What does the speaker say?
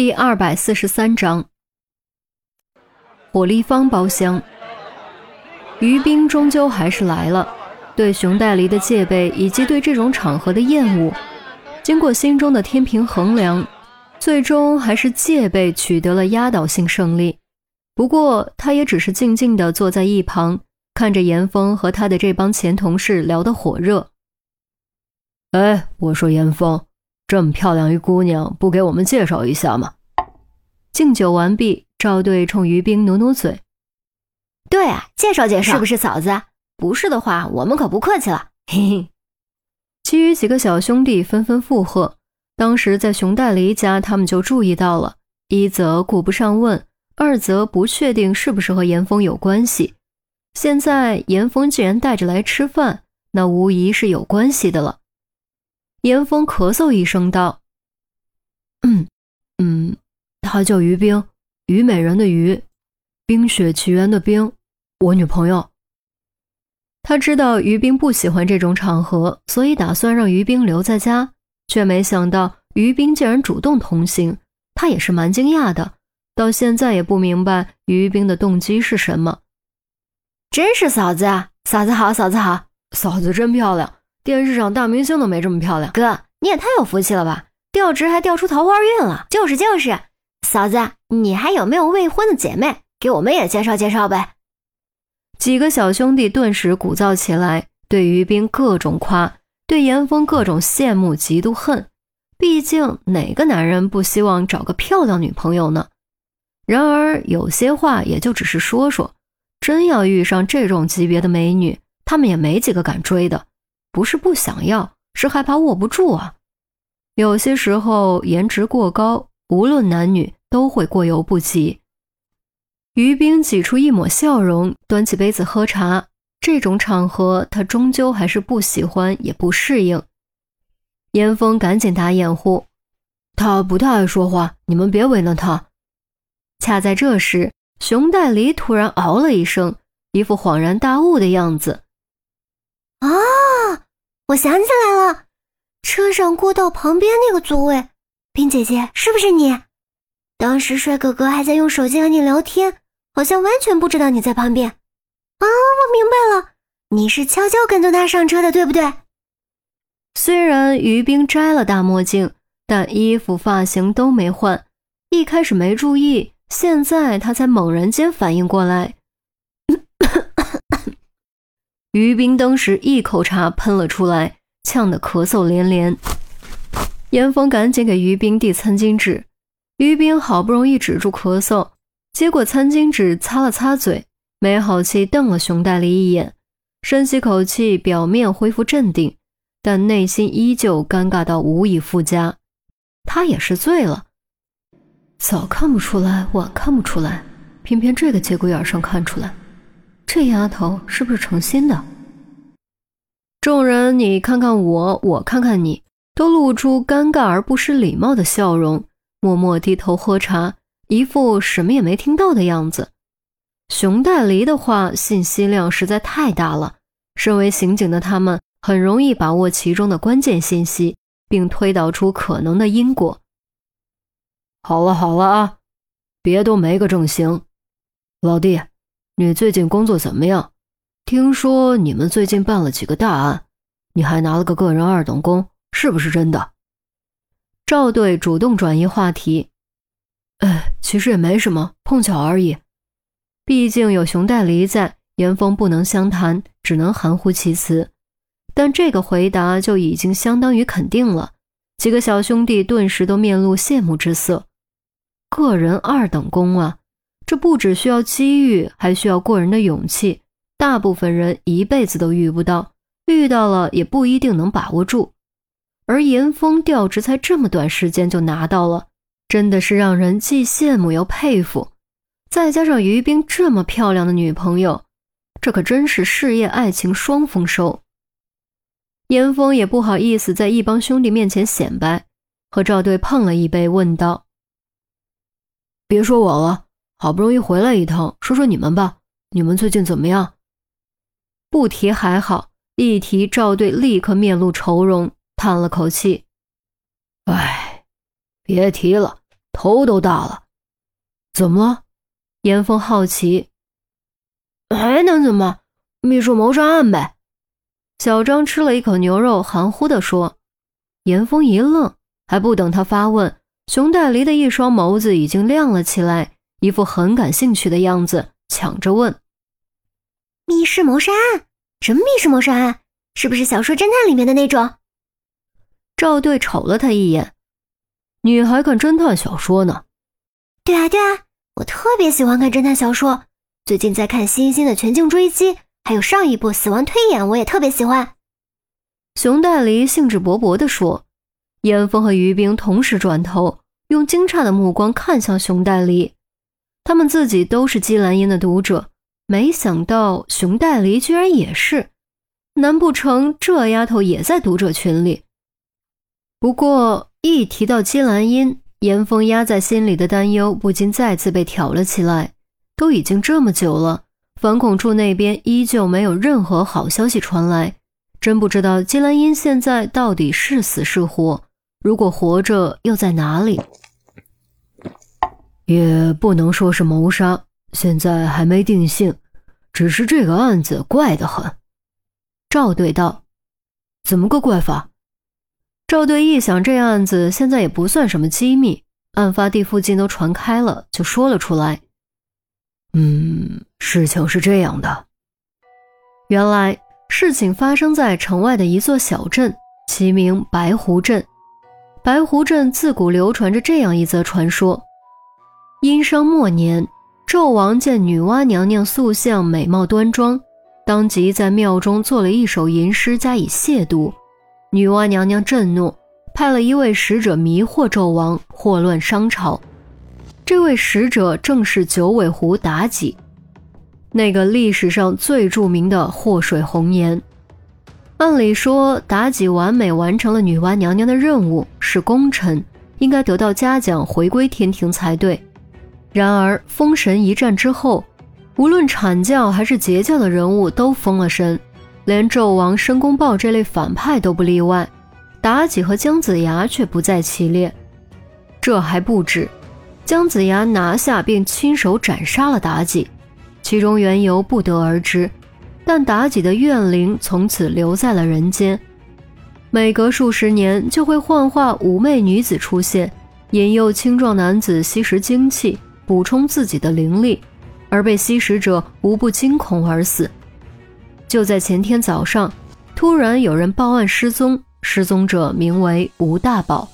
第二百四十三章，火立方包厢，于冰终究还是来了。对熊黛离的戒备以及对这种场合的厌恶，经过心中的天平衡量，最终还是戒备取得了压倒性胜利。不过，他也只是静静地坐在一旁，看着严峰和他的这帮前同事聊得火热。哎，我说严峰。这么漂亮一姑娘，不给我们介绍一下吗？敬酒完毕，赵队冲于冰努努嘴：“对啊，介绍介绍，是不是嫂子？不是的话，我们可不客气了。”嘿嘿。其余几个小兄弟纷纷附和。当时在熊黛离家，他们就注意到了：一则顾不上问，二则不确定是不是和严峰有关系。现在严峰既然带着来吃饭，那无疑是有关系的了。严峰咳嗽一声道：“嗯，嗯，她叫于冰，虞美人的虞，冰雪奇缘的冰，我女朋友。”他知道于冰不喜欢这种场合，所以打算让于冰留在家，却没想到于冰竟然主动同行，他也是蛮惊讶的，到现在也不明白于冰的动机是什么。真是嫂子啊，嫂子好，嫂子好，嫂子真漂亮。电视上大明星都没这么漂亮，哥你也太有福气了吧！调职还调出桃花运了，就是就是。嫂子，你还有没有未婚的姐妹？给我们也介绍介绍呗。几个小兄弟顿时鼓噪起来，对于冰各种夸，对严峰各种羡慕、嫉妒、恨。毕竟哪个男人不希望找个漂亮女朋友呢？然而有些话也就只是说说，真要遇上这种级别的美女，他们也没几个敢追的。不是不想要，是害怕握不住啊。有些时候，颜值过高，无论男女都会过犹不及。于冰挤出一抹笑容，端起杯子喝茶。这种场合，他终究还是不喜欢，也不适应。严峰赶紧打掩护：“他不太爱说话，你们别为难他。”恰在这时，熊黛林突然嗷了一声，一副恍然大悟的样子。啊！我想起来了，车上过道旁边那个座位，冰姐姐是不是你？当时帅哥哥还在用手机和你聊天，好像完全不知道你在旁边。啊，我明白了，你是悄悄跟踪他上车的，对不对？虽然于冰摘了大墨镜，但衣服发型都没换，一开始没注意，现在他才猛然间反应过来。于冰当时一口茶喷了出来，呛得咳嗽连连。严峰赶紧给于冰递餐巾纸，于冰好不容易止住咳嗽，接过餐巾纸擦了擦嘴，没好气瞪了熊黛离一眼，深吸口气，表面恢复镇定，但内心依旧尴尬到无以复加。他也是醉了，早看不出来，晚看不出来，偏偏这个节骨眼上看出来。这丫头是不是成心的？众人你看看我，我看看你，都露出尴尬而不失礼貌的笑容，默默低头喝茶，一副什么也没听到的样子。熊黛离的话信息量实在太大了，身为刑警的他们很容易把握其中的关键信息，并推导出可能的因果。好了好了啊，别都没个正形，老弟。你最近工作怎么样？听说你们最近办了几个大案，你还拿了个个人二等功，是不是真的？赵队主动转移话题。哎，其实也没什么，碰巧而已。毕竟有熊黛离在，严峰不能相谈，只能含糊其辞。但这个回答就已经相当于肯定了。几个小兄弟顿时都面露羡慕之色。个人二等功啊！这不只需要机遇，还需要过人的勇气。大部分人一辈子都遇不到，遇到了也不一定能把握住。而严峰调职才这么短时间就拿到了，真的是让人既羡慕又佩服。再加上于冰这么漂亮的女朋友，这可真是事业爱情双丰收。严峰也不好意思在一帮兄弟面前显摆，和赵队碰了一杯，问道：“别说我了。”好不容易回来一趟，说说你们吧，你们最近怎么样？不提还好，一提赵队立刻面露愁容，叹了口气：“哎，别提了，头都大了。怎么了？严峰好奇。还能怎么？秘书谋杀案呗。小张吃了一口牛肉，含糊地说。严峰一愣，还不等他发问，熊黛离的一双眸子已经亮了起来，一副很感兴趣的样子，抢着问：“密室谋杀案？什么密室谋杀案？是不是小说侦探里面的那种？”赵队瞅了他一眼：“你还看侦探小说呢？”“对啊，对啊，我特别喜欢看侦探小说。最近在看新星的《全境追击》，还有上一部《死亡推演》，我也特别喜欢。”熊黛离兴致勃勃地说：“严峰和于冰同时转头，用惊诧的目光看向熊黛离。他们自己都是姬兰英的读者，没想到熊黛离居然也是。难不成这丫头也在读者群里？不过一提到姬兰英，严峰压在心里的担忧不禁再次被挑了起来。都已经这么久了，反恐处那边依旧没有任何好消息传来。”真不知道姬兰英现在到底是死是活，如果活着又在哪里？也不能说是谋杀，现在还没定性，只是这个案子怪得很。赵队道：“怎么个怪法？”赵队一想，这案子现在也不算什么机密，案发地附近都传开了，就说了出来。嗯，事情是这样的，原来。事情发生在城外的一座小镇，其名白湖镇。白湖镇自古流传着这样一则传说：殷商末年，纣王见女娲娘娘塑像美貌端庄，当即在庙中做了一首吟诗加以亵渎。女娲娘娘震怒，派了一位使者迷惑纣王，祸乱商朝。这位使者正是九尾狐妲己。那个历史上最著名的祸水红颜，按理说妲己完美完成了女娲娘娘的任务，是功臣，应该得到嘉奖，回归天庭才对。然而封神一战之后，无论阐教还是截教的人物都封了神，连纣王申公豹这类反派都不例外，妲己和姜子牙却不在其列。这还不止，姜子牙拿下并亲手斩杀了妲己。其中缘由不得而知，但妲己的怨灵从此留在了人间。每隔数十年，就会幻化妩媚女子出现，引诱青壮男子吸食精气，补充自己的灵力，而被吸食者无不惊恐而死。就在前天早上，突然有人报案失踪，失踪者名为吴大宝。